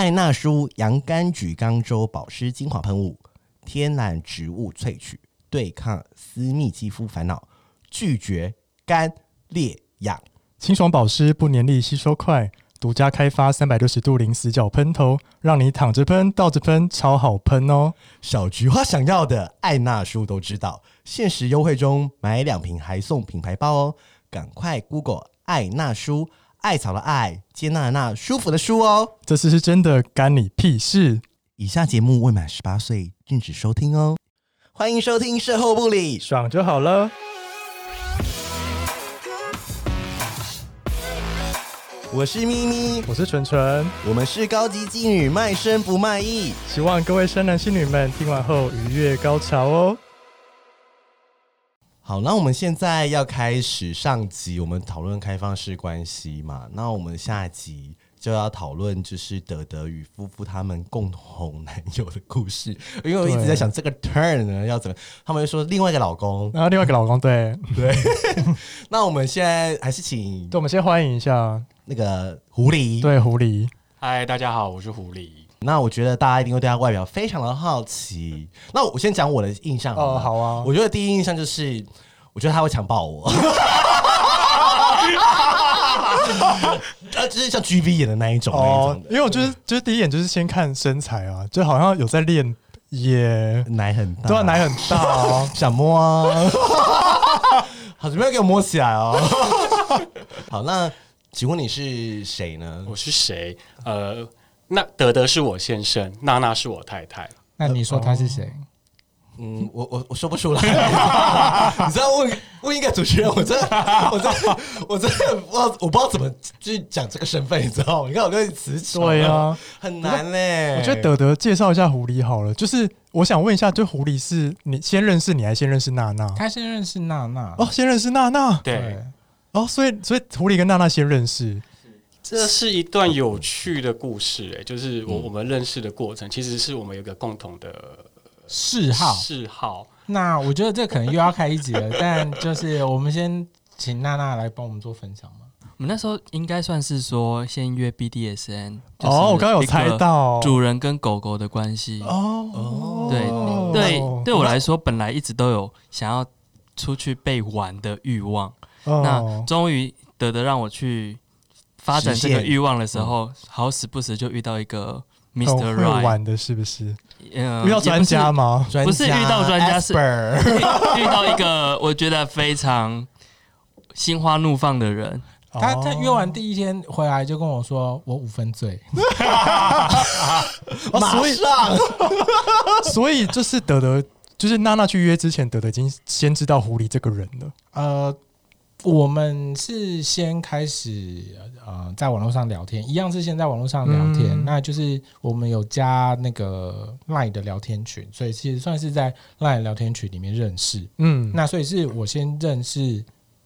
艾纳舒洋甘菊刚州保湿精华喷雾，天然植物萃取，对抗私密肌肤烦恼，拒绝干裂痒，清爽保湿不黏腻，吸收快。独家开发三百六十度零死角喷头，让你躺着喷、倒着喷，超好喷哦！小菊花想要的，艾纳舒都知道。限时优惠中，买两瓶还送品牌包哦！赶快 Google 艾纳舒，艾草的艾，接纳的纳，舒服的舒哦！这次是真的，干你屁事！以下节目未满十八岁禁止收听哦。欢迎收听售后不理，爽就好了。我是咪咪，我是纯纯，我们是高级妓女，卖身不卖艺。希望各位生男信女们听完后愉悦高潮哦。好，那我们现在要开始上集，我们讨论开放式关系嘛。那我们下集就要讨论就是德德与夫妇他们共同男友的故事，因为我一直在想这个 turn 呢要怎么，他们会说另外一个老公，然后另外一个老公，对对。那我们现在还是请，对，我们先欢迎一下那个狐狸，对，狐狸。嗨，大家好，我是狐狸。那我觉得大家一定会对他外表非常的好奇。那我先讲我的印象好，哦，好啊。我觉得第一印象就是，我觉得他会强暴我。呃，就是像 G V 演的那一种，哦，因为我觉得就是第一眼就是先看身材啊，就好像有在练，也奶很大，对啊，奶很大哦，想摸啊，好，准备要给我摸起来哦。好，那请问你是谁呢？我是谁？呃，那德德是我先生，娜娜是我太太。那你说他是谁？嗯，我我我说不出来，你知道问问一个主持人，我真的我真的我真的不知道，我不知道怎么去讲这个身份，你知道吗？你看我跟你词穷，对啊，很难嘞。我觉得德德介绍一下狐狸好了，就是我想问一下，就狐狸是你先认识你，还是先认识娜娜？他先认识娜娜哦，先认识娜娜，对，哦，所以所以狐狸跟娜娜先认识，这是一段有趣的故事，哎，就是我我们认识的过程，其实是我们有个共同的。嗜好，嗜好。那我觉得这可能又要开一集了，但就是我们先请娜娜来帮我们做分享嘛。我们那时候应该算是说先约 BDSN，。哦，我刚刚有猜到主人跟狗狗的关系。哦，对对，对我来说本来一直都有想要出去被玩的欲望。哦、那终于德德让我去发展这个欲望的时候，嗯、好死不死就遇到一个。Mr. Right 玩的是不是？嗯遇到专家吗？不是遇到专家，是 遇到一个我觉得非常心花怒放的人。他他约完第一天回来就跟我说：“我五分醉。”马上，所以就是德德，就是娜娜去约之前，德德已经先知道狐狸这个人了。呃。我们是先开始呃，在网络上聊天，一样是先在网络上聊天。嗯、那就是我们有加那个 LINE 的聊天群，所以其实算是在 LINE 聊天群里面认识。嗯，那所以是我先认识，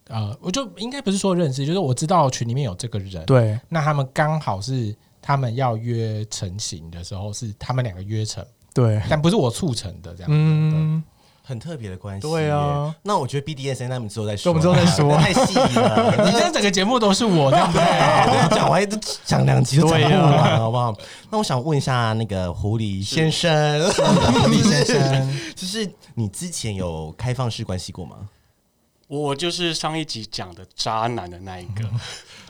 呃，我就应该不是说认识，就是我知道群里面有这个人。对，那他们刚好是他们要约成型的时候，是他们两个约成。对，但不是我促成的这样。嗯。很特别的关系，对啊。那我觉得 BDSM 他们之后再说，我们之后再说，太细了。你这整个节目都是我，对不对？讲完讲两集就讲不完，好不好？那我想问一下，那个狐狸先生，狐狸先生，就是你之前有开放式关系过吗？我就是上一集讲的渣男的那一个。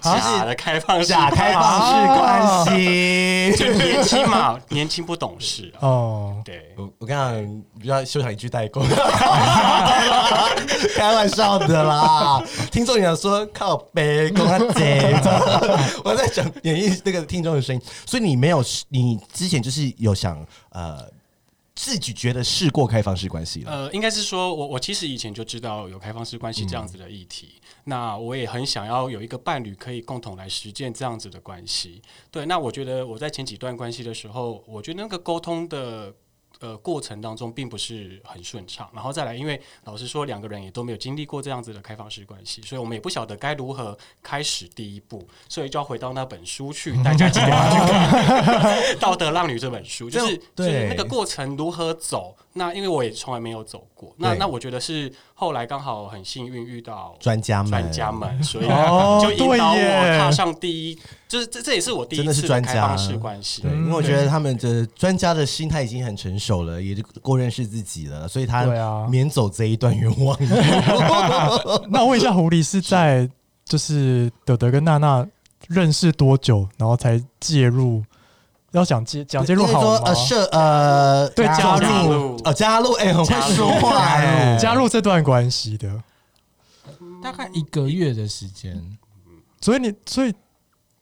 假的开放式，假开放式关系，就年轻嘛，年轻不懂事哦。对，我我刚刚比较修想一句代沟，开玩笑的啦。听众想说靠北，跟他姐，我在讲演绎那个听众的声音，所以你没有，你之前就是有想呃。自己觉得试过开放式关系了？呃，应该是说我我其实以前就知道有开放式关系这样子的议题，那我也很想要有一个伴侣可以共同来实践这样子的关系。对，那我觉得我在前几段关系的时候，我觉得那个沟通的。呃，过程当中并不是很顺畅，然后再来，因为老实说，两个人也都没有经历过这样子的开放式关系，所以我们也不晓得该如何开始第一步，所以就要回到那本书去，大家记得要去看《道德浪女》这本书，就是就是那个过程如何走，那因为我也从来没有走过，那那我觉得是后来刚好很幸运遇到专家们，专家们，所以就引导我踏上第一，就是这这也是我第一次的开放式关系。对，因为我觉得他们的专家的心态已经很成熟了，也就够认识自己了，所以他免走这一段冤枉。那我问一下，狐狸是在就是德德跟娜娜认识多久，然后才介入？要讲接讲接入好吗？呃，设呃，对，加入呃，加入，哎，很会说话，哎，加入这段关系的，大概一个月的时间。所以你，所以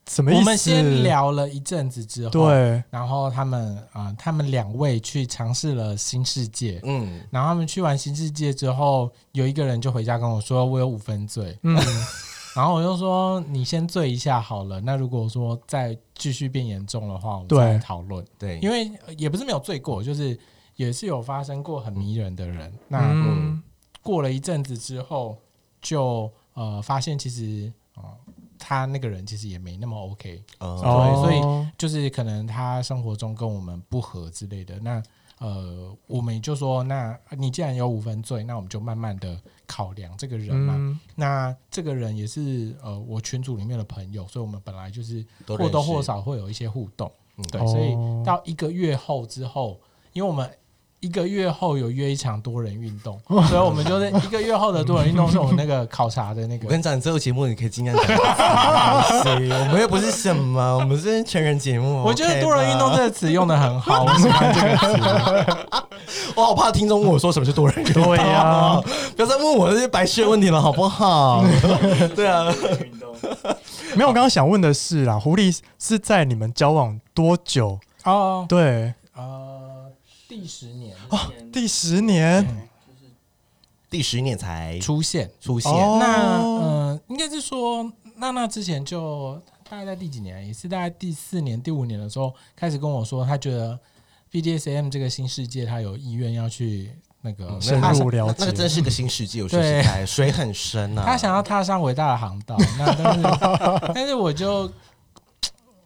什么意思？我们先聊了一阵子之后，对，然后他们啊，他们两位去尝试了新世界，嗯，然后他们去完新世界之后，有一个人就回家跟我说，我有五分醉，嗯。然后我就说，你先醉一下好了。那如果说再继续变严重的话，我们再讨论。对，因为也不是没有罪过，就是也是有发生过很迷人的人。那、嗯、过了一阵子之后，就呃发现其实啊、呃，他那个人其实也没那么 OK。哦，所以就是可能他生活中跟我们不合之类的。那呃，我们就说，那你既然有五分罪，那我们就慢慢的考量这个人嘛。嗯、那这个人也是呃，我群组里面的朋友，所以我们本来就是或多或少会有一些互动。对，所以到一个月后之后，因为我们。一个月后有约一场多人运动，所以我们就是一个月后的多人运动，是我们那个考察的那个。我跟你讲，你这个节目你可以尽量讲。我们又不是什么，我们是成人节目。我觉得多人运动这个词用的很好，我喜欢这个词。我好怕听众问我说什么是多人运动。对呀，不要再问我这些白痴的问题了，好不好？对啊，运动。没有，我刚刚想问的是啦，狐狸是在你们交往多久？哦，对，啊。第十年哦，第十年，就是第十年才出现出现。那呃，应该是说，娜娜之前就大概在第几年，也是大概第四年、第五年的时候，开始跟我说，他觉得 BDSM 这个新世界，他有意愿要去那个深入了解。那个真是个新世界，有说实在，水很深啊。他想要踏上伟大的航道，那但是 但是我就。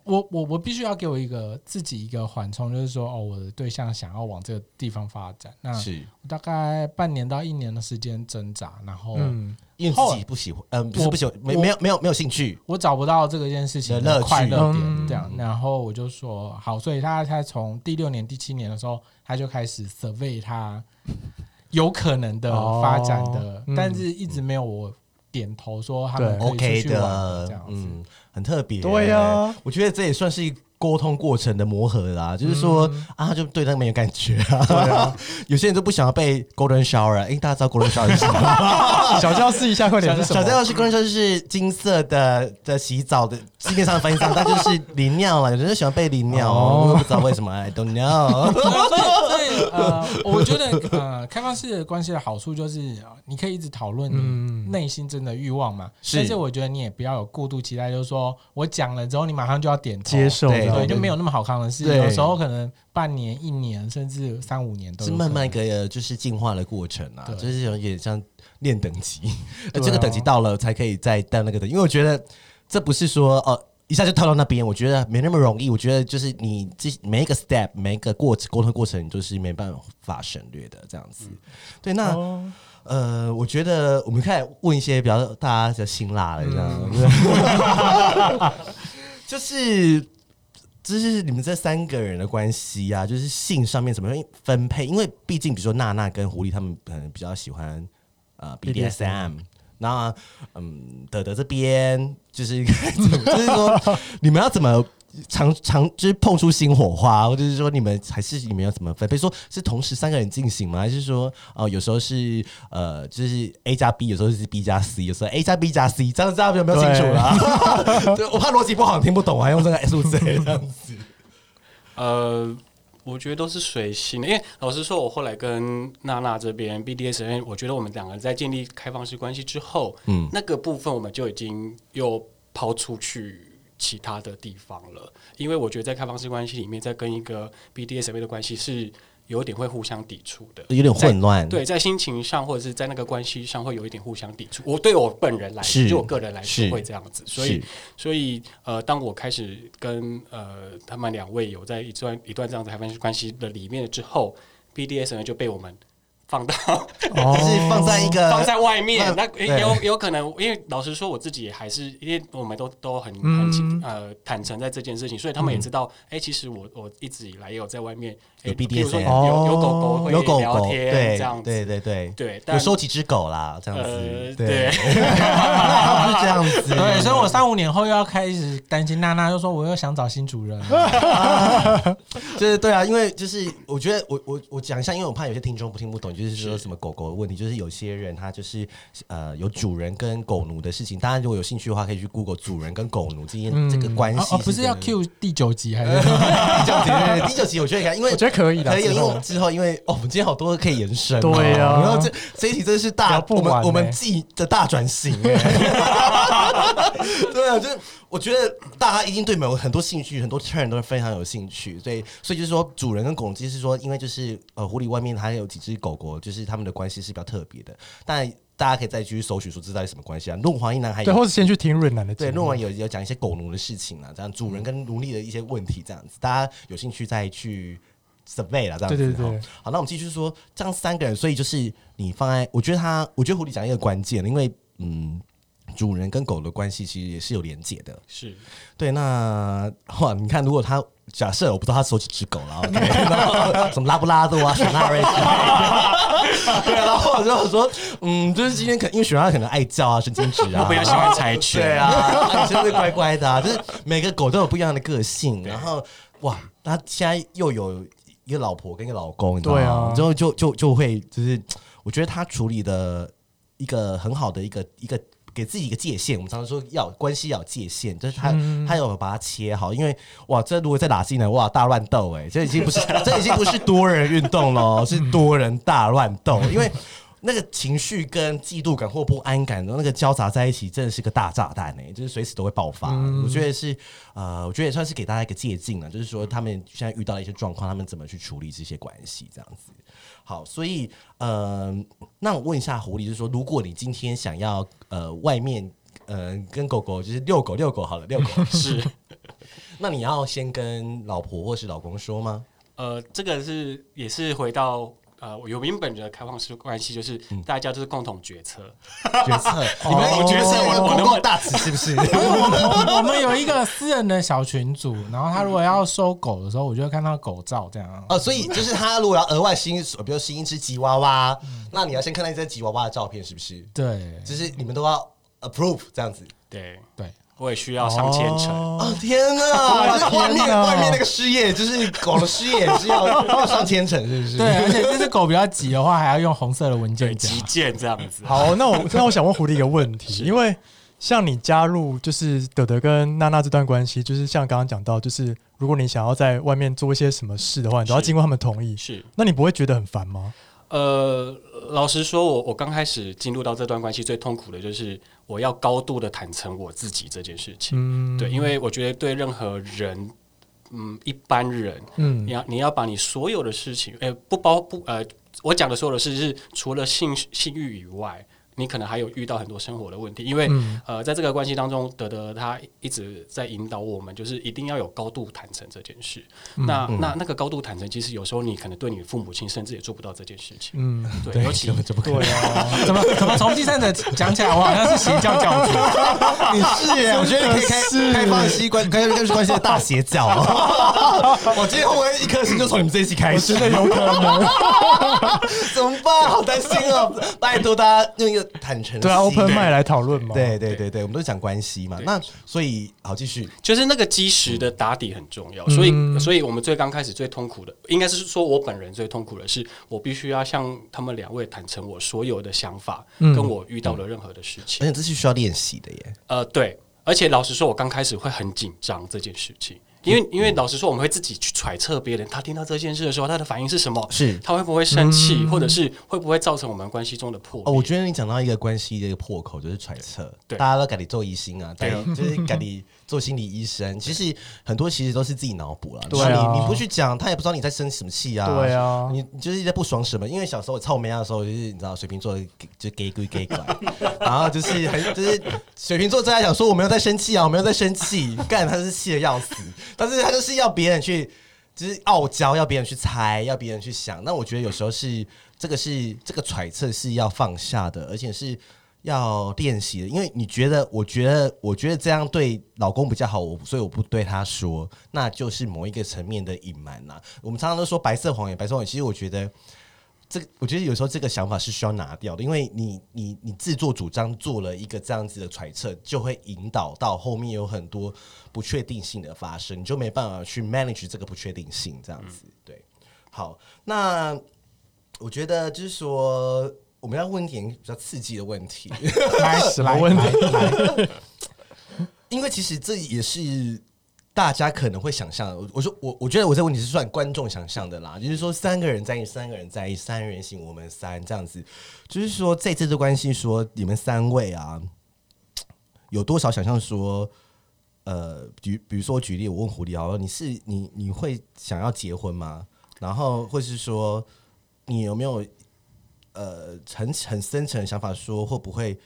我我我必须要给我一个自己一个缓冲，就是说哦，我的对象想要往这个地方发展，那大概半年到一年的时间挣扎，然后嗯，因为自己不喜欢，嗯，不是不喜欢，没没有没有没有兴趣，我找不到这个件事情的快乐点，这样，然后我就说好，所以他他从第六年第七年的时候，他就开始 survey 他有可能的发展的，但是一直没有我。点头说他们 OK 的，这样嗯，很特别。对呀、啊，我觉得这也算是一沟通过程的磨合啦。嗯、就是说啊，就对他没有感觉啊。对啊，有些人都不想要被 Golden Shower。哎，大家知道 Golden Shower 是什么？小教室一下快点。小教室 Golden Shower 就是金色的的洗澡的，字面上的翻译上，但就是淋尿了。有人喜欢被淋尿，哦、我不知道为什么，I don't know。呃，我觉得呃，开放式的关系的好处就是，你可以一直讨论你内心真的欲望嘛。是，但是我觉得你也不要有过度期待，就是说我讲了之后，你马上就要点头接受，对，对，就没有那么好康的事。有时候可能半年、一年，甚至三五年都是慢慢一个就是进化的过程啊，就是有点像练等级，这个等级到了才可以再到那个等级。因为我觉得这不是说哦。一下就跳到那边，我觉得没那么容易。我觉得就是你这每一个 step，每一个过程沟通过程，你都是没办法省略的这样子。嗯、对，那、哦、呃，我觉得我们开始问一些比较大家比较辛辣的这样，嗯、就是就是你们这三个人的关系啊，就是性上面怎么样分配？因为毕竟比如说娜娜跟狐狸他们可能比较喜欢呃 BDSM。那嗯，德德这边就是 就是说，你们要怎么常常就是碰出新火花，或者是说你们还是你们要怎么分？比如说是同时三个人进行吗？还是说哦、呃，有时候是呃，就是 A 加 B，有时候是 B 加 C，有时候 A 加 B 加 C，这样子大家有没有清楚了？对 我怕逻辑不好听不懂，我还用这个 S 数字这样子。呃。我觉得都是随性的，因为老实说，我后来跟娜娜这边 BDSN，我觉得我们两个人在建立开放式关系之后，嗯，那个部分我们就已经又抛出去其他的地方了，因为我觉得在开放式关系里面，在跟一个 BDSM 的关系是。有点会互相抵触的，有点混乱。对，在心情上或者是在那个关系上会有一点互相抵触。我对我本人来说，就我个人来说会这样子。所以，所以呃，当我开始跟呃他们两位有在一段一段这样子开放式关系的里面之后，BDSM 就被我们。放到，就是放在一个放在外面，那有有可能，因为老实说，我自己还是，因为我们都都很很呃坦诚在这件事情，所以他们也知道，哎，其实我我一直以来也有在外面有 BDSM，有有狗狗会聊天，对，这样子，对对对。对，有收几只狗啦，这样子，对，是这样子，对，所以我三五年后又要开始担心娜娜，又说我又想找新主人，就是对啊，因为就是我觉得我我我讲一下，因为我怕有些听众不听不懂。就是说什么狗狗的问题，就是有些人他就是呃有主人跟狗奴的事情。当然，如果有兴趣的话，可以去 Google 主人跟狗奴之间这个关系。哦，不是要 Q 第九集还是 第九集？第九集我觉得可以，因为我觉得可以的。可以，因为之后因为哦，我们今天好多可以延伸。对啊，然后这这一题真的是大我们我们记的大转型。对啊，就是我觉得大家一定对某很多兴趣，很多 turn 都是非常有兴趣。所以所以就是说，主人跟狗其实是说，因为就是呃，狐狸外面还有几只狗狗。就是他们的关系是比较特别的，但大家可以再继续搜寻说这到底什么关系啊？论黄一男还有对，或者先去听润男的对，论文有有讲一些狗奴的事情啊，这样主人跟奴隶的一些问题，这样子，大家有兴趣再去 survey 了，这样子。对对对。好，那我们继续说，这样三个人，所以就是你放在，我觉得他，我觉得狐狸讲一个关键，因为嗯。主人跟狗的关系其实也是有连结的，是对。那哇，你看，如果他假设我不知道他收几只狗了，OK，什么拉布拉多啊、雪纳瑞 对。然后我就说，嗯，就是今天可因为雪纳瑞可能爱叫啊、神经质啊，我比较喜欢柴犬，对啊，就是乖乖的啊，就是每个狗都有不一样的个性。然后哇，他现在又有一个老婆跟一个老公，你知道吗？对啊，之后就就就会就是，我觉得他处理的一个很好的一个一个。给自己一个界限，我们常常说要关系要有界限，就是他、嗯、他有把它切好，因为哇，这如果再打进来，哇，大乱斗哎，这已经不是 这已经不是多人运动了，是多人大乱斗，因为那个情绪跟嫉妒感或不安感，然后那个交杂在一起，真的是个大炸弹哎，就是随时都会爆发。嗯、我觉得是呃，我觉得也算是给大家一个借鉴了，就是说他们现在遇到了一些状况，他们怎么去处理这些关系，这样子。好，所以呃，那我问一下狐狸，就是说，如果你今天想要呃外面呃跟狗狗就是遛狗遛狗好了，遛狗 是，那你要先跟老婆或是老公说吗？呃，这个是也是回到。呃，有名本的开放式关系，就是大家就是共同决策，决策，你们有决策，我我能够大词是不是？我们有一个私人的小群组，然后他如果要收狗的时候，我就会看到狗照这样。哦，所以就是他如果要额外新，比如新一只吉娃娃，那你要先看到一只吉娃娃的照片，是不是？对，就是你们都要 approve 这样子。对对。我也需要上千层哦！天哪，就是外面外面那个失业，就是狗的失业也是要要上千层，是不是？对，而且这只狗比较急的话，还要用红色的文件夹，急件这样子。好，那我 那我想问狐狸一个问题，因为像你加入就是德德跟娜娜这段关系，就是像刚刚讲到，就是如果你想要在外面做一些什么事的话，你都要经过他们同意，是？那你不会觉得很烦吗？呃，老实说，我我刚开始进入到这段关系，最痛苦的就是。我要高度的坦诚我自己这件事情，嗯、对，因为我觉得对任何人，嗯，一般人，嗯，你要你要把你所有的事情，哎、欸，不包不呃，我讲的所有的事是除了性性欲以外。你可能还有遇到很多生活的问题，因为、嗯、呃，在这个关系当中，德德他一直在引导我们，就是一定要有高度坦诚这件事。嗯、那、嗯、那那个高度坦诚，其实有时候你可能对你的父母亲甚至也做不到这件事情。嗯，对，尤其怎么可能？对啊，怎么怎么从第三者讲起来，我好像是邪教教主。你是耶？我觉得你可以开开放西关开放式关系的大邪教。我今天会不会一颗星就从你们这一期开始？真的有可能。怎么办？好担心哦！拜托大家用一个。坦诚对啊，open mind 来讨论嘛。对对对对，我们都是讲关系嘛。那所以好继续，就是那个基石的打底很重要。所以，所以我们最刚开始最痛苦的，应该是说我本人最痛苦的是，我必须要向他们两位坦诚我所有的想法，跟我遇到的任何的事情。而且这是需要练习的耶。呃，对，而且老实说，我刚开始会很紧张这件事情。因为，因为老实说，我们会自己去揣测别人，他听到这件事的时候，他的反应是什么？是，他会不会生气，或者是会不会造成我们关系中的破裂？哦，我觉得你讲到一个关系的一个破口，就是揣测。对，大家都赶紧做疑心啊，对，就是赶紧。做心理医生，其实很多其实都是自己脑补了。对啊，你你不去讲，他也不知道你在生什么气啊。对啊，你就是在不爽什么？因为小时候我臭美亚的时候，就是你知道水瓶座就 gay 归 gay 怪，然后就是很就是水瓶座正在讲说我没有在生气啊，我没有在生气，干他是气的要死，但是他就是要别人去就是傲娇，要别人去猜，要别人去想。那我觉得有时候是这个是这个揣测是要放下的，而且是要练习的。因为你觉得，我觉得，我觉得这样对老公比较好，我所以我不对他说，那就是某一个层面的隐瞒呐。我们常常都说白色谎言，白色谎言。其实我觉得。这个我觉得有时候这个想法是需要拿掉的，因为你你你自作主张做了一个这样子的揣测，就会引导到后面有很多不确定性的发生，你就没办法去 manage 这个不确定性，这样子对。好，那我觉得就是说我们要问一点比较刺激的问题，来什么问题？因为其实这也是。大家可能会想象，我说我我觉得我这个问题是算观众想象的啦，就是说三个人在一起，三个人在一起，三人行我们三这样子，就是说在这段关系，说你们三位啊，有多少想象说，呃，比比如说我举例，我问狐狸好了，你是你你会想要结婚吗？然后或是说你有没有呃很很深层的想法，说会不会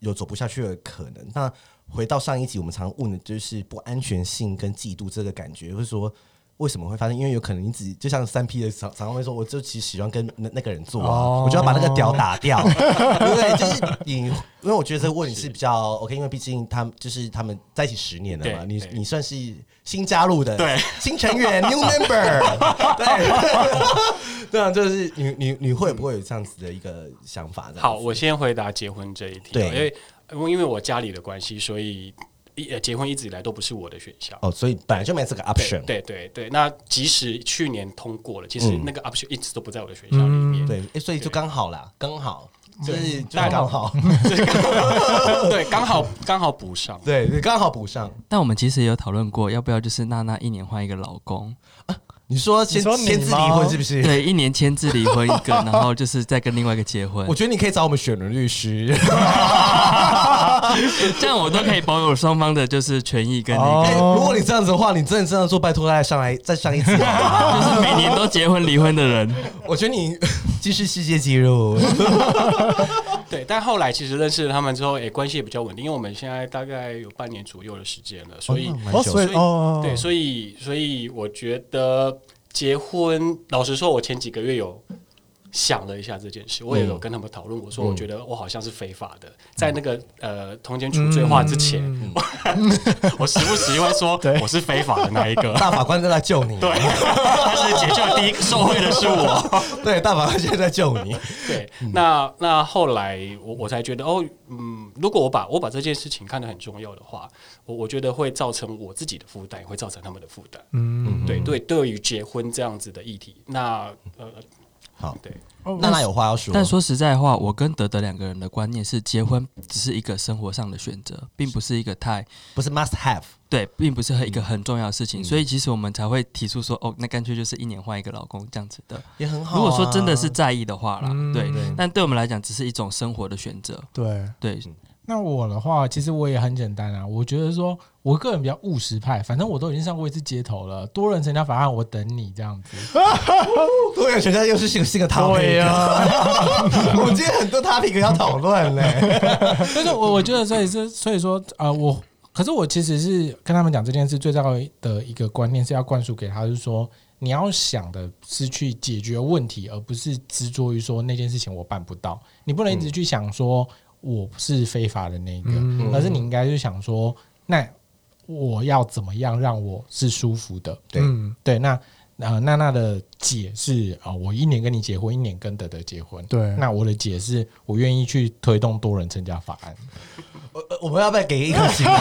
有走不下去的可能？那回到上一集，我们常问的就是不安全性跟嫉妒这个感觉，或者说为什么会发生？因为有可能你自己就像三 P 的常常会说，我就其实喜欢跟那那个人做啊，哦、我就要把那个屌打掉，对不对？就是你，因为我觉得这个问题是比较 OK，因为毕竟他们就是他们在一起十年了嘛，你你算是新加入的对新成员 New Member，对，对啊就是你你你会不会有这样子的一个想法？好，我先回答结婚这一题，对，因为。因为我家里的关系，所以一结婚一直以来都不是我的选项。哦，所以本来就没这个 option。对对对，那即使去年通过了，其实那个 option 一直都不在我的选项里面。对，所以就刚好啦，刚好就是 刚好，对，刚好刚好补上，对，刚好补上。但我们其实也有讨论过，要不要就是娜娜一年换一个老公。你说先签字离婚是不是？对，一年签字离婚一个，然后就是再跟另外一个结婚。我觉得你可以找我们选伦律师，这样我都可以保有双方的就是权益跟那个。欸，如果你这样子的话，你真的这样做，拜托大家上来再上一次，就是每年都结婚离婚的人。我觉得你既是世界纪录。对，但后来其实认识了他们之后，诶，关系也比较稳定，因为我们现在大概有半年左右的时间了，所以，哦，所以，哦，对，所以，所以我觉得。结婚，老实说，我前几个月有想了一下这件事，我也有跟他们讨论。我说，我觉得我好像是非法的，在那个呃通奸处罪化之前，我时不时会说我是非法的那一个。大法官正在救你，对，但是解救第一个受贿的是我。对，大法官现在在救你。对，那那后来我我才觉得，哦，嗯，如果我把我把这件事情看得很重要的话。我我觉得会造成我自己的负担，也会造成他们的负担。嗯，对对，对于结婚这样子的议题，那呃，好，对，娜娜有话要说。但说实在话，我跟德德两个人的观念是，结婚只是一个生活上的选择，并不是一个太不是 must have。对，并不是一个很重要的事情，嗯、所以其实我们才会提出说，哦，那干脆就是一年换一个老公这样子的，也很好、啊。如果说真的是在意的话啦，嗯、对，对但对我们来讲，只是一种生活的选择。对对。那我的话，其实我也很简单啊。我觉得说，我个人比较务实派，反正我都已经上过一次街头了，多人成家法案，我等你这样子。多人成家又是新新的 topic 啊！我们今天很多 topic 要讨论嘞。但是我我觉得，所以是所以说，呃，我可是我其实是跟他们讲这件事最重要的一个观念是要灌输给他，就是说你要想的是去解决问题，而不是执着于说那件事情我办不到。你不能一直去想说。嗯我是非法的那个，嗯、而是你应该是想说，那我要怎么样让我是舒服的？对、嗯、对，那呃娜娜的解是啊、呃，我一年跟你结婚，一年跟德德结婚。对，那我的解是我愿意去推动多人成家法案。我我们要不要给一颗星？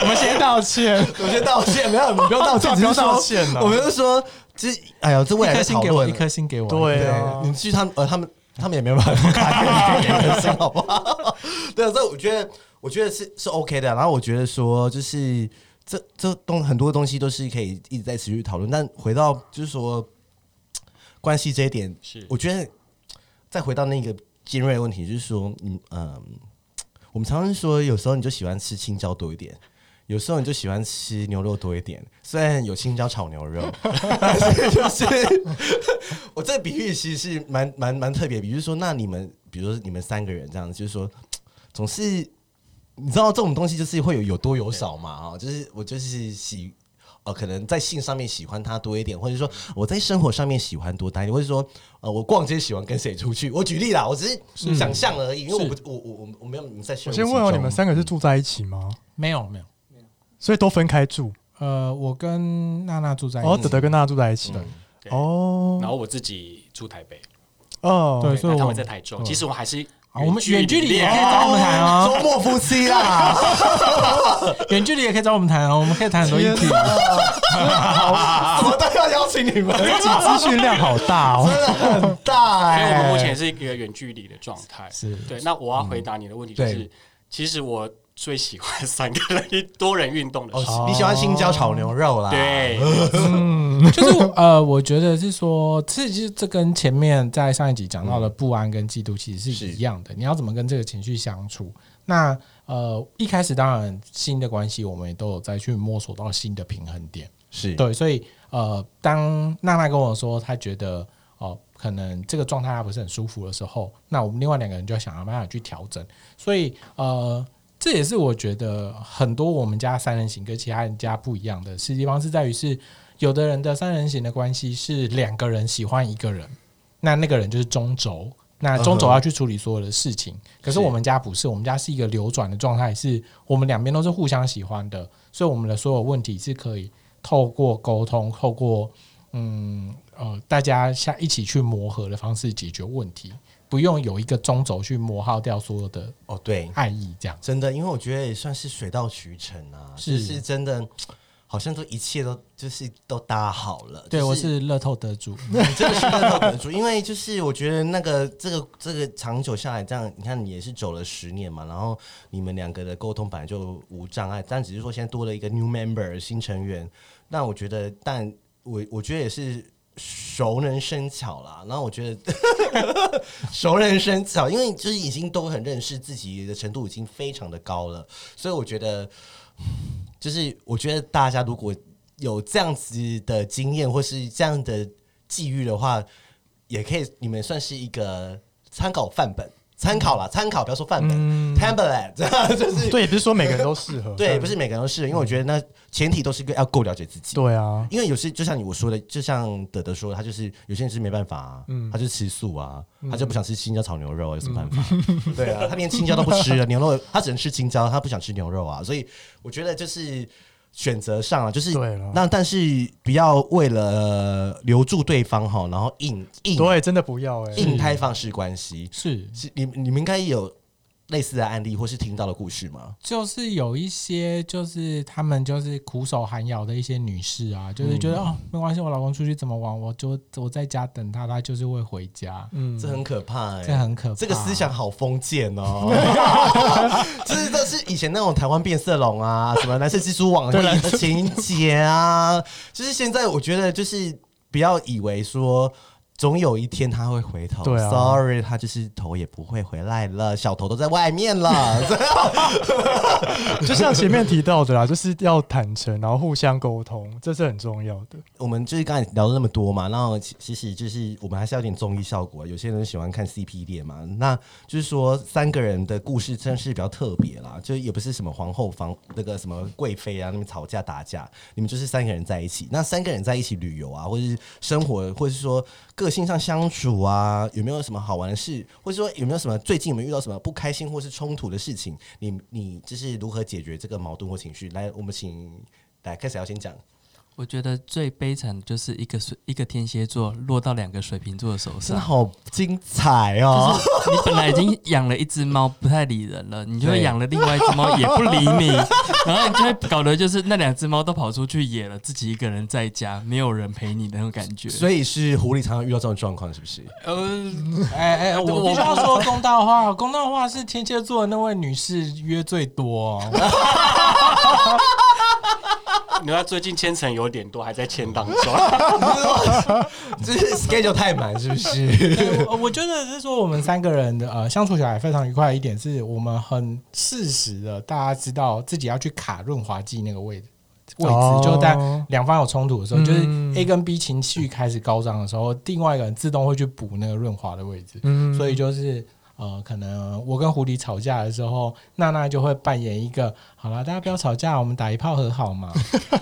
我们先道歉，我先道歉，没有，你不用道歉，不用道歉。我们是说，这哎呀，这未来的讨论，一颗星给我，对啊，你去他们呃他们。他们也没有办法开给人生，好不好？对啊，所以我觉得，我觉得是是 OK 的。然后我觉得说，就是这这东很多东西都是可以一直在持续讨论。但回到就是说关系这一点，是我觉得再回到那个尖锐的问题，就是说，嗯嗯，我们常常说，有时候你就喜欢吃青椒多一点。有时候你就喜欢吃牛肉多一点，虽然有青椒炒牛肉，但是就是我这个比喻其实是蛮蛮蛮特别。比如说，那你们，比如说你们三个人这样子，就是说，总是你知道这种东西就是会有有多有少嘛啊，就是我就是喜呃，可能在性上面喜欢他多一点，或者说我在生活上面喜欢多待一点，或者说呃，我逛街喜欢跟谁出去？我举例啦，我只是想象而已，因为我不，我我我我没有你在。我先问问你们三个是住在一起吗？没有没有没有，所以都分开住。呃，我跟娜娜住在一起，哦，德德跟娜娜住在一起。哦，然后我自己住台北。哦，对，所以他们在台中。其实我们还是。我们 远距离也可以找我们谈哦，周末夫妻啦，远距离也可以找我们谈哦，我们可以谈很多议题。什么 都要邀请你们，这集资讯量好大哦，真的很大哎。所以我们目前是一个远距离的状态，是对。那我要回答你的问题就是，其实我。最喜欢三个人多人运动的时候，你喜欢青椒炒牛肉啦？对，就是 呃，我觉得是说，其实这跟前面在上一集讲到的不安跟嫉妒其实是一样的。你要怎么跟这个情绪相处？那呃，一开始当然新的关系，我们也都有再去摸索到新的平衡点。是对，所以呃，当娜娜跟我说她觉得哦、呃，可能这个状态她不是很舒服的时候，那我们另外两个人就要想要办法去调整。所以呃。这也是我觉得很多我们家三人行跟其他人家不一样的是地方，是在于是有的人的三人行的关系是两个人喜欢一个人，那那个人就是中轴，那中轴要去处理所有的事情。可是我们家不是，我们家是一个流转的状态，是我们两边都是互相喜欢的，所以我们的所有问题是可以透过沟通，透过嗯呃大家下一起去磨合的方式解决问题。不用有一个中轴去磨耗掉所有的哦，对，爱意这样真的，因为我觉得也算是水到渠成啊，是是真的，好像都一切都就是都搭好了。对，我是乐透得主，真的是乐透得主，因为就是我觉得那个这个这个长久下来，这样你看你也是走了十年嘛，然后你们两个的沟通本来就无障碍，但只是说现在多了一个 new member 新成员，那我觉得，但我我觉得也是。熟能生巧啦，然后我觉得 熟能生巧，因为就是已经都很认识自己的程度已经非常的高了，所以我觉得就是我觉得大家如果有这样子的经验或是这样的际遇的话，也可以你们算是一个参考范本。参考啦，参考，不要说范本、嗯、，template，就是对，不是说每个人都适合，对，不是每个人都适合，因为我觉得那前提都是一个要够了解自己，对啊，因为有些就像你我说的，就像德德说的，他就是有些人是没办法、啊，嗯，他就吃素啊，他就不想吃青椒炒牛肉，有什么办法？嗯、对啊，他连青椒都不吃了，牛肉他只能吃青椒，他不想吃牛肉啊，所以我觉得就是。选择上啊，就是那但是不要为了留住对方哈，然后硬硬对，真的不要哎、欸，硬开放式关系。是。是，你你们应该有。类似的案例或是听到的故事吗？就是有一些，就是他们就是苦守寒窑的一些女士啊，就是觉得、嗯、哦，没关系，我老公出去怎么玩，我就我在家等他，他就是会回家。嗯，这很可怕哎、欸，这很可怕，这个思想好封建哦。这是这是以前那种台湾变色龙啊，什么蓝色蜘蛛网的情节啊，就是现在我觉得就是不要以为说。总有一天他会回头。对啊，Sorry，他就是头也不会回来了，小头都在外面了。就像前面提到的啦，就是要坦诚，然后互相沟通，这是很重要的。我们就是刚才聊了那么多嘛，然后其实就是我们还是要点综艺效果。有些人喜欢看 CP 恋嘛，那就是说三个人的故事真是比较特别啦，就也不是什么皇后房那个什么贵妃啊，那边吵架打架，你们就是三个人在一起。那三个人在一起旅游啊，或者是生活，或者是说个。性上相处啊，有没有什么好玩的事，或者说有没有什么最近有没有遇到什么不开心或是冲突的事情？你你就是如何解决这个矛盾或情绪？来，我们请来开始要先讲。我觉得最悲惨的就是一个水一个天蝎座落到两个水瓶座的手上，好精彩哦！你本来已经养了一只猫不太理人了，你就会养了另外一只猫也不理你，然后你就会搞得就是那两只猫都跑出去野了，自己一个人在家没有人陪你的那种感觉。所以是狐狸常常遇到这种状况，是不是？嗯，哎哎，我必须要说公道话，公道话是天蝎座的那位女士约最多。你看最近签成有点多，还在签当中，这是 schedule 太满，是不是？我觉得是说我们三个人的呃相处起来非常愉快的一点，是我们很适时的，大家知道自己要去卡润滑剂那个位置位置，哦、就在两方有冲突的时候，嗯、就是 A 跟 B 情绪开始高涨的时候，另外一个人自动会去补那个润滑的位置，嗯、所以就是。呃，可能我跟狐狸吵架的时候，娜娜就会扮演一个，好了，大家不要吵架，我们打一炮和好嘛。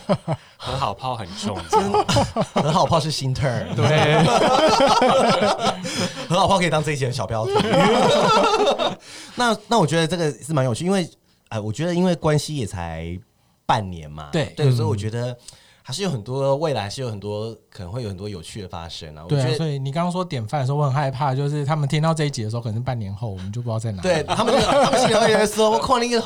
和好炮很重，和好炮是新 turn，对，和好炮可以当这一集的小标题。那那我觉得这个是蛮有趣，因为哎、呃，我觉得因为关系也才半年嘛，对对，所以我觉得。还是有很多未来，是有很多可能会有很多有趣的发生啊！我觉得所以你刚刚说典范的时候，我很害怕，就是他们听到这一集的时候，可能是半年后，我们就不知道在哪。对他们，他们心里会说：“我靠，那个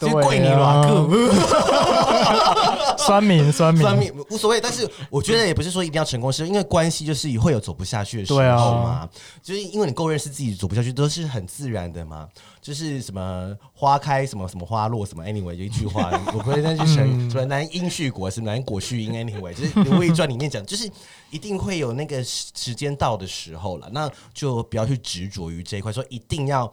跪你软骨，酸民，酸民，酸民无所谓。”但是我觉得也不是说一定要成功，是因为关系就是会有走不下去的时候嘛。啊、就是因为你够认识自己，走不下去都是很自然的嘛。就是什么花开什么什么花落什么，anyway 有一句话，我不会再去成什么男因续果，是男果续因，anyway 就是《如懿传》里面讲，就是一定会有那个时间到的时候了，那就不要去执着于这一块，说一定要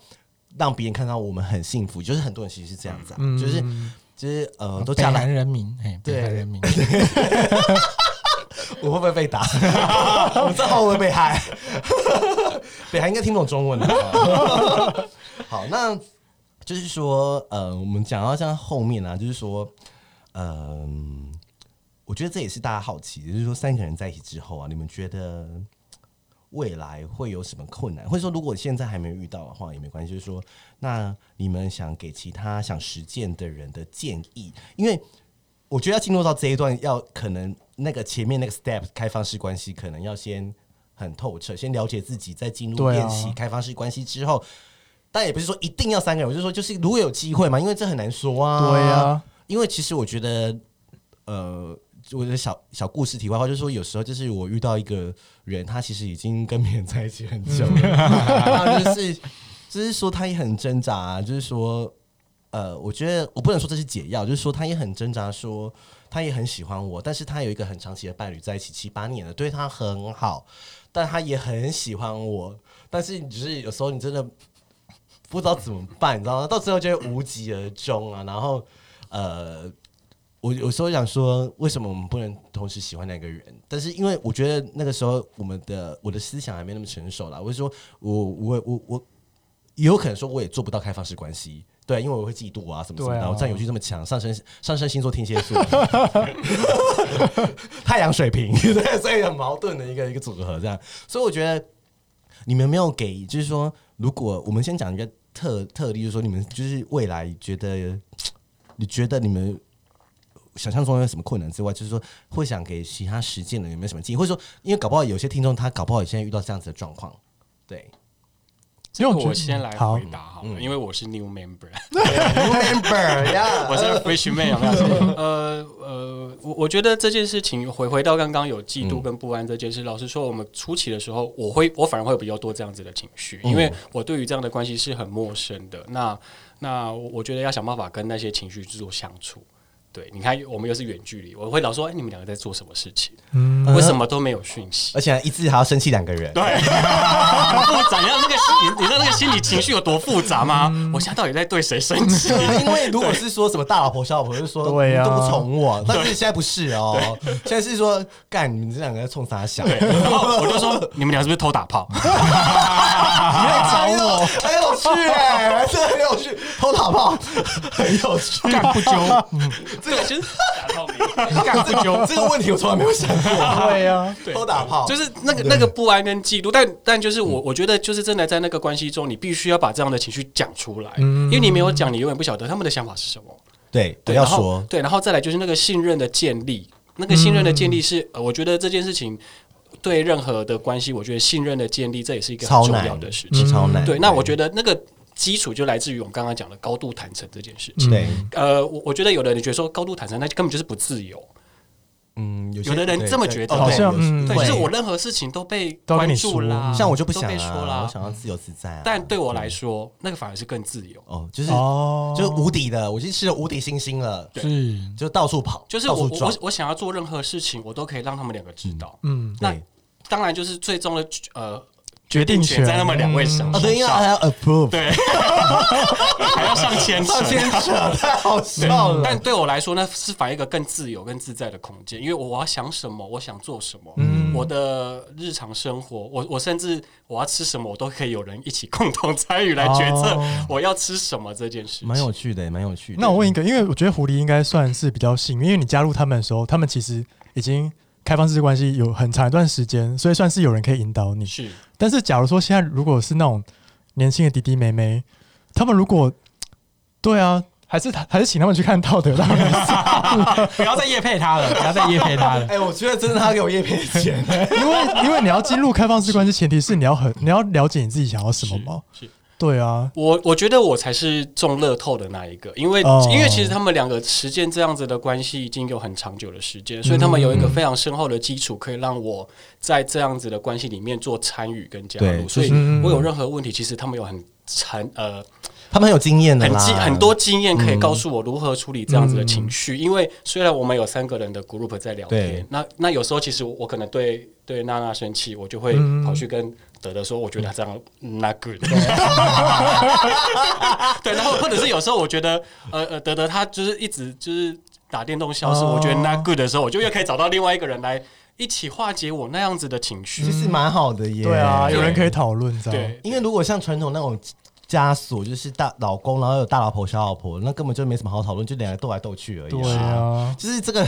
让别人看到我们很幸福，就是很多人其实是这样子，啊，嗯、就是就是呃，都讲南人民，哎，北人民，我会不会被打？我账号会被害？北韩应该听不懂中文的。好，那就是说，呃，我们讲到像后面啊，就是说，嗯、呃，我觉得这也是大家好奇的，就是说三个人在一起之后啊，你们觉得未来会有什么困难？或者说，如果现在还没有遇到的话，也没关系。就是说，那你们想给其他想实践的人的建议，因为我觉得要进入到这一段，要可能那个前面那个 step 开放式关系，可能要先很透彻，先了解自己，再进入练习开放式关系之后。但也不是说一定要三个人，我就说就是如果有机会嘛，因为这很难说啊。对、啊，因为其实我觉得，呃，我的小小故事题外话，就是说有时候就是我遇到一个人，他其实已经跟别人在一起很久了，然后就是就是说他也很挣扎、啊，就是说，呃，我觉得我不能说这是解药，就是说他也很挣扎，说他也很喜欢我，但是他有一个很长期的伴侣在一起七八年了，对他很好，但他也很喜欢我，但是只是有时候你真的。不知道怎么办，你知道吗？到最后就会无疾而终啊。然后，呃，我有时候想说，为什么我们不能同时喜欢那个人？但是因为我觉得那个时候我们的我的思想还没那么成熟啦。我就说我我我我也有可能说我也做不到开放式关系，对，因为我会嫉妒啊什么什么的。我占有欲这么强，上升上升星座天蝎座，太阳水瓶，对，所以很矛盾的一个一个组合这样。所以我觉得你们没有给，就是说，如果我们先讲一个。特特例就是说，你们就是未来觉得，你觉得你们想象中有什么困难之外，就是说会想给其他实践的有没有什么建议？或者说，因为搞不好有些听众他搞不好也现在遇到这样子的状况，对。这个我先来回答好了，因为我是 new member，new member 呀，我是 freshman。呃呃，我我觉得这件事情回回到刚刚有嫉妒跟不安这件事，嗯、老实说，我们初期的时候，我会我反而会有比较多这样子的情绪，因为我对于这样的关系是很陌生的。那那我觉得要想办法跟那些情绪去做相处。对，你看，我们又是远距离，我会老说，哎，你们两个在做什么事情？嗯，为什么都没有讯息？而且一次还要生气两个人，对，很复杂。你知道那个心，你知道那个心理情绪有多复杂吗？我现在到底在对谁生气？因为如果是说什么大老婆、小老婆，就说对呀，都不宠我。但是现在不是哦，现在是说干你们这两个在冲啥想？然后我就说，你们俩是不是偷打炮？你在找我，很有趣哎，这很有趣，偷打炮很有趣，干不究。这个其实打炮，干不久这个问题我从来没有想过。对呀，偷打炮就是那个那个不安跟嫉妒，但但就是我我觉得就是真的在那个关系中，你必须要把这样的情绪讲出来，因为你没有讲，你永远不晓得他们的想法是什么。对，对，要说对，然后再来就是那个信任的建立，那个信任的建立是，我觉得这件事情对任何的关系，我觉得信任的建立这也是一个很重要的事情，超难。对，那我觉得那个。基础就来自于我们刚刚讲的高度坦诚这件事情。对，呃，我我觉得有的人觉得说高度坦诚，那根本就是不自由。嗯，有的人这么觉得，好像对，就是我任何事情都被关注啦，像我就不想啊，我想要自由自在啊。但对我来说，那个反而是更自由。哦，就是就是无敌的，我已经吃了无敌星星了，是，就到处跑，就是我我我想要做任何事情，我都可以让他们两个知道。嗯，那当然就是最终的呃。决定权在那么两位手上。哦，对，因为还要 approve，对，还要上牵扯，上牵扯，太好笑了。但对我来说，那是反映一个更自由、更自在的空间，因为我要想什么，我想做什么，嗯我的日常生活，我我甚至我要吃什么，我都可以有人一起共同参与来决策我要吃什么这件事。蛮有趣的，蛮有趣的。那我问一个，因为我觉得狐狸应该算是比较幸运，因为你加入他们的时候，他们其实已经开放式关系有很长一段时间，所以算是有人可以引导你。是，但是假如说现在如果是那种年轻的弟弟妹妹，他们如果对啊，还是还是请他们去看道德浪女，不要再夜配他了，不要再夜配他了。哎、欸，我觉得真的他给我夜配钱，因为因为你要进入开放式关系，前提是你要很你要了解你自己想要什么吗。是。是对啊，我我觉得我才是中乐透的那一个，因为、哦、因为其实他们两个实践这样子的关系已经有很长久的时间，所以他们有一个非常深厚的基础，可以让我在这样子的关系里面做参与跟加入。所以我有任何问题，其实他们有很残呃，他们很有经验的，很经很多经验可以告诉我如何处理这样子的情绪。嗯、因为虽然我们有三个人的 group 在聊天，那那有时候其实我可能对对娜娜生气，我就会跑去跟。德德说：“我觉得他这样 not good。” 对，然后或者是有时候我觉得，呃呃，德德他就是一直就是打电动消失，我觉得 not good 的时候，我就又可以找到另外一个人来一起化解我那样子的情绪，其实蛮好的耶。对啊，有人可以讨论，这样。对，因为如果像传统那种枷锁，就是大老公，然后有大老婆、小老婆，那根本就没什么好讨论，就两个斗来斗去而已。对啊，就是这个。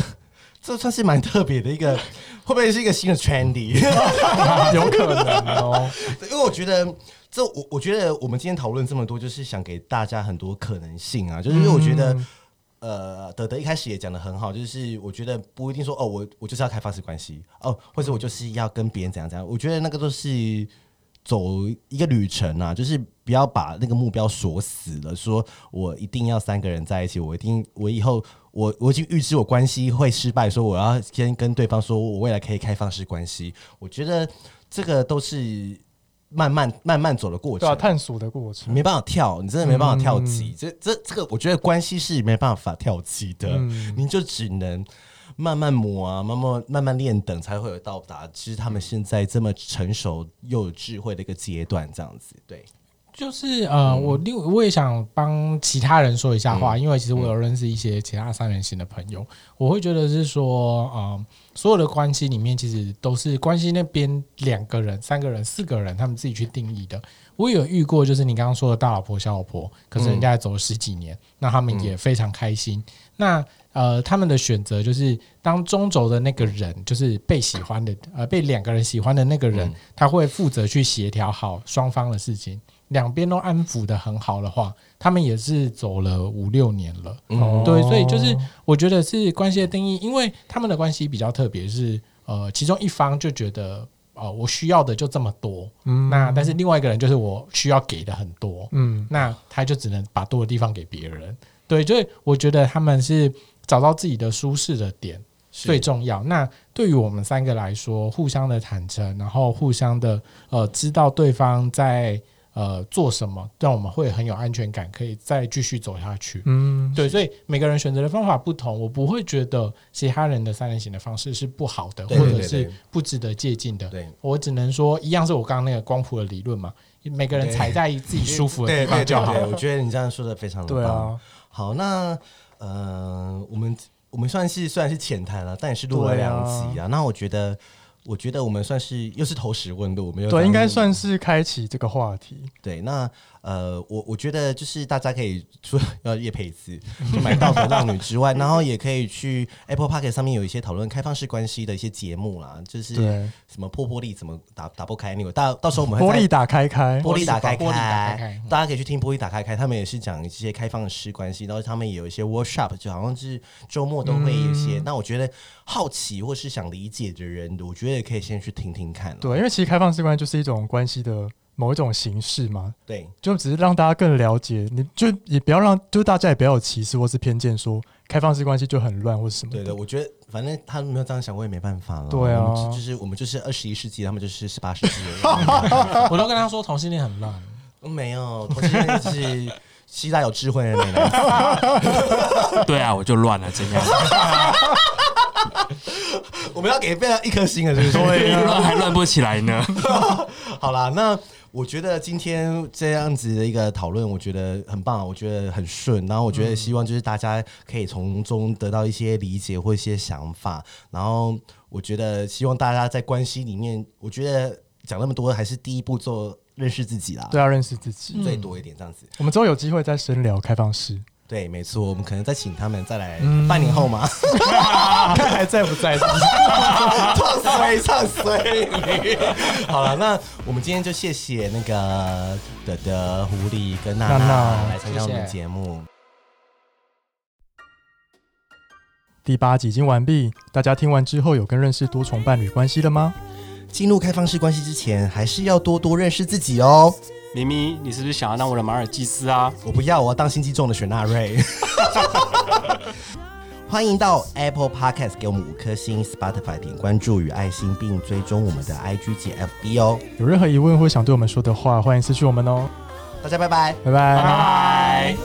这算是蛮特别的一个，会不会是一个新的 trendy？有可能哦，因为我觉得这我我觉得我们今天讨论这么多，就是想给大家很多可能性啊。就是因为我觉得，嗯、呃，德德一开始也讲的很好，就是我觉得不一定说哦，我我就是要开放式关系哦，或者我就是要跟别人怎样怎样。我觉得那个都是走一个旅程啊，就是不要把那个目标锁死了，说我一定要三个人在一起，我一定我以后。我我已经预知我关系会失败，说我要先跟对方说，我未来可以开放式关系。我觉得这个都是慢慢慢慢走的过程，对啊，探索的过程，没办法跳，你真的没办法跳级。嗯、这这这个，我觉得关系是没办法跳级的，嗯、你就只能慢慢磨啊，慢慢慢慢练等，才会有到达。其实他们现在这么成熟又有智慧的一个阶段，这样子，对。就是呃，我另我也想帮其他人说一下话，因为其实我有认识一些其他三人行的朋友，我会觉得是说，呃，所有的关系里面其实都是关系那边两个人、三个人、四个人他们自己去定义的。我有遇过，就是你刚刚说的大老婆、小老婆，可是人家走了十几年，那他们也非常开心。那呃，他们的选择就是当中轴的那个人，就是被喜欢的，呃，被两个人喜欢的那个人，他会负责去协调好双方的事情。两边都安抚的很好的话，他们也是走了五六年了。嗯，对，所以就是我觉得是关系的定义，因为他们的关系比较特别，是呃，其中一方就觉得呃，我需要的就这么多，嗯，那但是另外一个人就是我需要给的很多，嗯，那他就只能把多的地方给别人。对，所以我觉得他们是找到自己的舒适的点最重要。那对于我们三个来说，互相的坦诚，然后互相的呃，知道对方在。呃，做什么让我们会很有安全感，可以再继续走下去？嗯，对，所以每个人选择的方法不同，我不会觉得其他人的三人行的方式是不好的，或者是不值得借鉴的。对，我只能说，一样是我刚刚那个光谱的理论嘛，每个人踩在自己舒服的地方就好。我觉得你这样说的非常的对啊。好，那呃，我们我们算是虽然是浅谈了，但也是录了两集啊。那我觉得。我觉得我们算是又是投石问路，我们对，应该算是开启这个话题。对，那。呃，我我觉得就是大家可以除了要叶佩慈，就买道德浪女之外，然后也可以去 Apple Podcast 上面有一些讨论开放式关系的一些节目啦，就是什么破玻璃怎么打打不开，你到到时候我们玻璃打开开，玻璃打开开，大家可以去听玻璃打开开，他们也是讲一些开放式关系，然后他们也有一些 workshop，就好像是周末都会有一些。嗯、那我觉得好奇或是想理解的人，我觉得也可以先去听听看。对，因为其实开放式关系就是一种关系的。某一种形式嘛，对，就只是让大家更了解，你就也不要让，就大家也不要有歧视或是偏见，说开放式关系就很乱或是什么。对的，我觉得反正他没有这样想，我也没办法了。对啊，就是我们就是二十一世纪，他们就是十八世纪。我都跟他说同性恋很乱，没有同性恋是希腊有智慧的人。对啊，我就乱了，这样。我们要给非常一颗星了，是不是？对，乱还乱不起来呢。好啦，那我觉得今天这样子的一个讨论，我觉得很棒，我觉得很顺。然后我觉得希望就是大家可以从中得到一些理解或一些想法。然后我觉得希望大家在关系里面，我觉得讲那么多，还是第一步做认识自己啦。对，啊认识自己最多一点这样子。我们之后有机会再深聊开放式。对，没错，我们可能再请他们再来半年后嘛，看还在不在？唱衰，唱衰。好了，那我们今天就谢谢那个德德、狐狸跟娜娜来参加我们的节目。第八集已经完毕，大家听完之后有更认识多重伴侣关系了吗？进入开放式关系之前，还是要多多认识自己哦。咪咪，你是不是想要当我的马尔济斯啊？我不要，我要当心机重的雪纳瑞。欢迎到 Apple Podcast 给我们五颗星，Spotify 点关注与爱心，并追踪我们的 IG 及 FB 哦。有任何疑问或想对我们说的话，欢迎私讯我们哦。大家拜拜，拜拜。